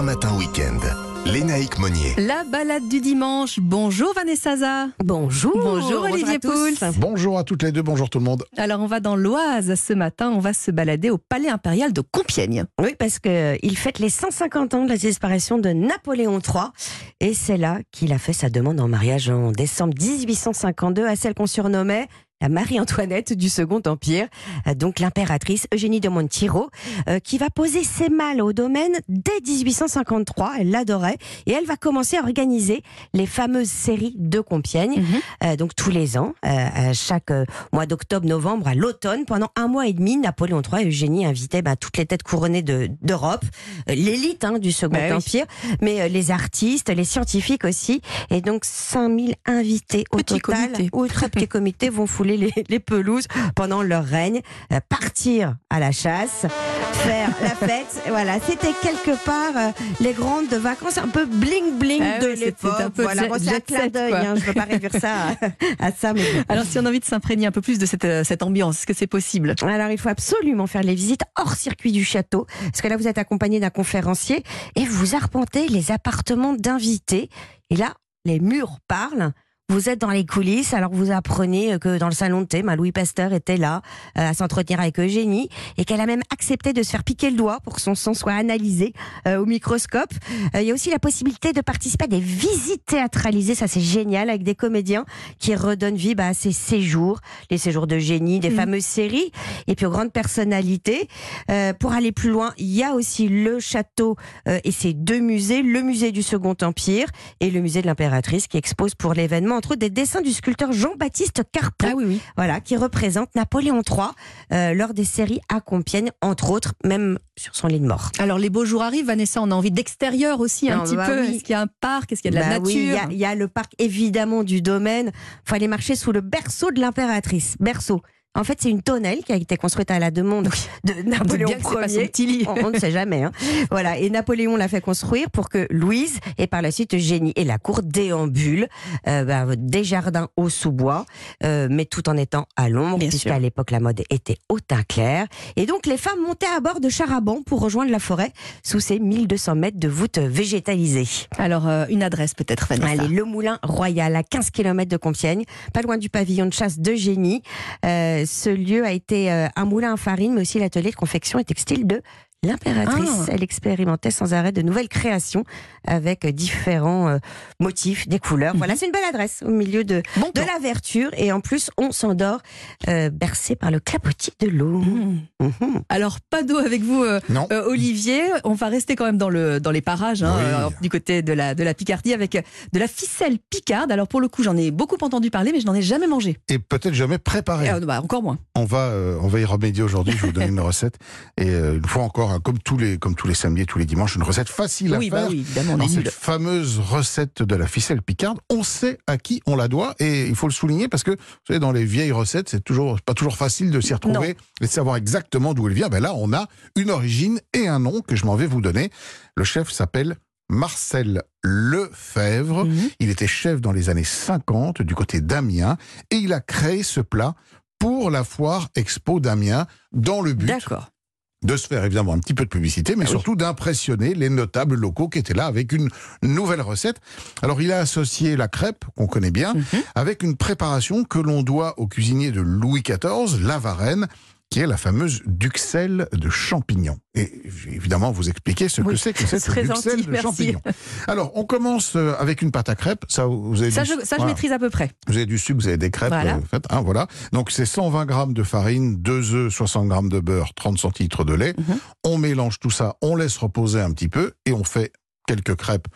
1 matin week-end. Lénaïque Monnier. La balade du dimanche. Bonjour Vanessa Zaza. Bonjour. Bonjour Olivier. Pouls. Bonjour à toutes les deux, bonjour tout le monde. Alors on va dans l'Oise ce matin. On va se balader au Palais impérial de Compiègne. Oui, parce qu'il fête les 150 ans de la disparition de Napoléon III. Et c'est là qu'il a fait sa demande en mariage en décembre 1852 à celle qu'on surnommait Marie-Antoinette du Second Empire, euh, donc l'impératrice Eugénie de Montijo, euh, qui va poser ses malles au domaine dès 1853. Elle l'adorait et elle va commencer à organiser les fameuses séries de Compiègne, euh, donc tous les ans, chaque mois d'octobre, novembre, à l'automne. Pendant un mois et demi, Napoléon III et Eugénie invitaient bah, toutes les têtes couronnées de- d'Europe, l'élite hein, du Second Bah oui. Empire, mais les artistes, les scientifiques aussi. Et donc 5000 invités au Petit total, comité. ou très petits comités, vont fouler les, les pelouses pendant leur règne, euh, partir à la chasse, faire la fête. Voilà, c'était quelque part euh, les grandes vacances un peu bling bling Ah de oui, l'époque. Voilà, bon, c'est un clin d'œil, hein, je ne peux pas réduire ça à, à ça, mais. Alors si on a envie de s'imprégner un peu plus de cette, euh, cette ambiance, est-ce que c'est possible? Alors, il faut absolument faire les visites hors circuit du château, parce que là, vous êtes accompagné d'un conférencier et vous arpentez les appartements d'invités. Et là, les murs parlent. Vous êtes dans les coulisses, alors vous apprenez que dans le salon de thé, Louis Pasteur était là euh, à s'entretenir avec Eugénie et qu'elle a même accepté de se faire piquer le doigt pour que son sang soit analysé euh, au microscope. Euh, Il y a aussi la possibilité de participer à des visites théâtralisées, ça c'est génial, avec des comédiens qui redonnent vie bah, à ces séjours, les séjours de génie, des Mhm. fameuses séries, et puis aux grandes personnalités. Euh, pour aller plus loin, il y a aussi le château euh, et ses deux musées, le musée du Second Empire et le musée de l'impératrice qui expose pour l'événement entre autres des dessins du sculpteur Jean-Baptiste Carpon, Ah oui, oui. voilà, qui représente Napoléon III euh, lors des séries à Compiègne, entre autres, même sur son lit de mort. Alors les beaux jours arrivent, Vanessa, on a envie d'extérieur aussi un petit bah peu. oui. Est-ce qu'il y a un parc? Est-ce qu'il y a de la Bah oui, il y nature? a- il y, a le parc évidemment du domaine. faut aller marcher sous le berceau de l'impératrice. Berceau. En fait, c'est une tonnelle qui a été construite à la demande de Napoléon Ier. On, on ne sait jamais. hein. Voilà. Et Napoléon l'a fait construire pour que Louise et par la suite Eugénie et la cour déambulent euh, bah, des jardins au sous-bois, euh, mais tout en étant à l'ombre, puisqu'à l'époque la mode était au teint clair. Et donc les femmes montaient à bord de bancs pour rejoindre la forêt sous ces 1200 mètres de voûte végétalisée. Alors euh, une adresse peut-être, Vanessa. Allez, le Moulin Royal, à 15 km de Compiègne, pas loin du pavillon de chasse de Génie. Euh, ce lieu a été euh, un moulin à farine, mais aussi l'atelier de confection et textile de l'impératrice. Ah. Elle expérimentait sans arrêt de nouvelles créations avec différents euh, motifs, des couleurs. Voilà, c'est une belle adresse au milieu de, Bon de plan. la verdure. Et en plus, on s'endort euh, bercé par le clapotis de l'eau. Mmh. Mhm. Alors pas d'eau avec vous, euh, Non. Euh, Olivier, on va rester quand même dans, le, dans les parages, hein, Oui. euh, du côté de la, de la Picardie, avec de la ficelle picarde. Alors pour le coup, j'en ai beaucoup entendu parler, mais je n'en ai jamais mangé. Et peut-être jamais préparé. Euh, bah, encore moins. On va, euh, on va y remédier aujourd'hui. Je vais vous donner une recette. Et euh, une fois encore, hein, comme tous les, comme tous les samedis et tous les dimanches, une recette facile Oui, à bah faire. oui, évidemment, Dans cette fameuse recette de la ficelle picarde, on sait à qui on la doit et il faut le souligner parce que vous savez dans les vieilles recettes, c'est toujours pas toujours facile de s'y retrouver et de savoir exactement d'où elle vient. Ben là, on a une origine et un nom que je m'en vais vous donner. Le chef s'appelle Marcel Lefebvre. Mhm. Il était chef dans les années 50 du côté d'Amiens et il a créé ce plat pour la foire Expo d'Amiens dans le but. De se faire évidemment un petit peu de publicité, mais Ah oui. surtout d'impressionner les notables locaux qui étaient là avec une nouvelle recette. Alors il a associé la crêpe, qu'on connaît bien, Mhm. avec une préparation que l'on doit au cuisinier de Louis XIV, la Varenne, qui est la fameuse duxelle de champignons. Et évidemment vous expliquer ce Oui, que c'est que cette duxelle gentil, de merci. champignons. Alors, on commence euh, avec une pâte à crêpes. Ça, vous avez Ça, du- je, ça je maîtrise à peu près. Vous avez du sucre, vous avez des crêpes, Voilà. euh, faites, hein, voilà. Donc c'est 120 grammes de farine, 2 œufs, 60 grammes de beurre, 30 centilitres de lait. Mhm. On mélange tout ça, on laisse reposer un petit peu et on fait quelques crêpes,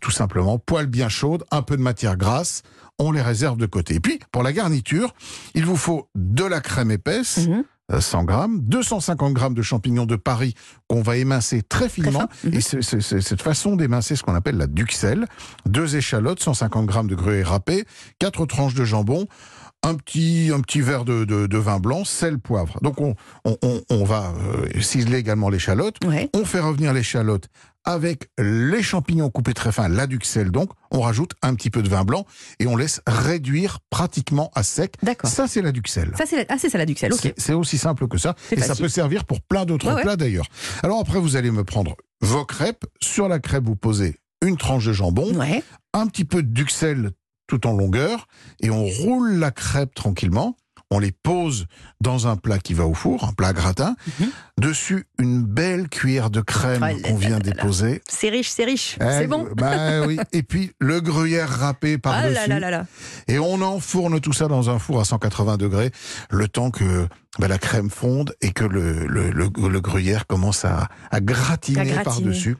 tout simplement, poêle bien chaude, un peu de matière grasse, on les réserve de côté. Et puis, pour la garniture, il vous faut de la crème épaisse, Mhm. 100 grammes, 250 grammes de champignons de Paris qu'on va émincer très finement. fin. Mhm. Et c'est cette façon d'émincer ce qu'on appelle la duxelle. Deux échalotes, 150 grammes de gruyère râpée, quatre tranches de jambon, un petit, un petit verre de, de- de vin blanc, sel, poivre. Donc on, on, va euh, ciseler également l'échalote. Ouais. On fait revenir l'échalote avec les champignons coupés très fins, la duxelle donc. On rajoute un petit peu de vin blanc et on laisse réduire pratiquement à sec. D'accord. Ça, c'est la duxelle. Ça, c'est la... Ah, c'est ça la duxelle, ok. C'est- aussi simple que ça. Et ça peut servir pour plein d'autres Ouais, ouais. plats d'ailleurs. Alors après, vous allez me prendre vos crêpes. Sur la crêpe, vous posez une tranche de jambon, Ouais. un petit peu de duxelle tout en longueur, et on roule la crêpe tranquillement. On les pose dans un plat qui va au four, un plat gratin. Mhm. Dessus, une belle cuillère de crème Ah qu'on vient là déposer. C'est riche, c'est riche. Eh, C'est bon. Bah oui. Et puis le gruyère râpé Ah par-dessus. là là là là. Et on enfourne tout ça dans un four à 180 degrés, le temps que bah, la crème fonde et que le, le, le- le gruyère commence à, à gratiner, À gratiner. par-dessus.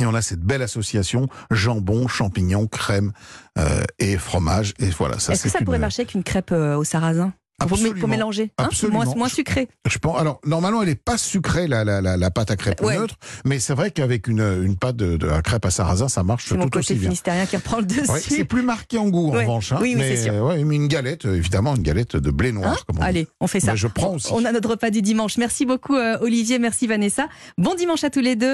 Et on a cette belle association jambon, champignons, crème euh, et fromage. Et voilà, ça Est-ce que c'est ça une- pourrait marcher avec une crêpe euh, au sarrasin? Mé- pour Absolument. mélanger hein? Absolument. moins, moins sucré. Je pense, alors, normalement, elle n'est pas sucrée, la, la, la, la pâte à crêpe Ouais. neutre, mais c'est vrai qu'avec une, une pâte de, crêpe à sarrasin, ça marche C'est mon tout aussi bien. finistérien qui reprend le dessus. Ouais, c'est plus marqué en goût, en revanche. hein, Oui, oui, mais, c'est sûr. ouais, mais une galette, euh, évidemment, une galette de blé noir. Hein? comme on dit. Allez, on fait ça. Mais je prends aussi. On a notre repas du dimanche. Merci beaucoup, euh, Olivier. Merci, Vanessa. Bon dimanche à tous les deux.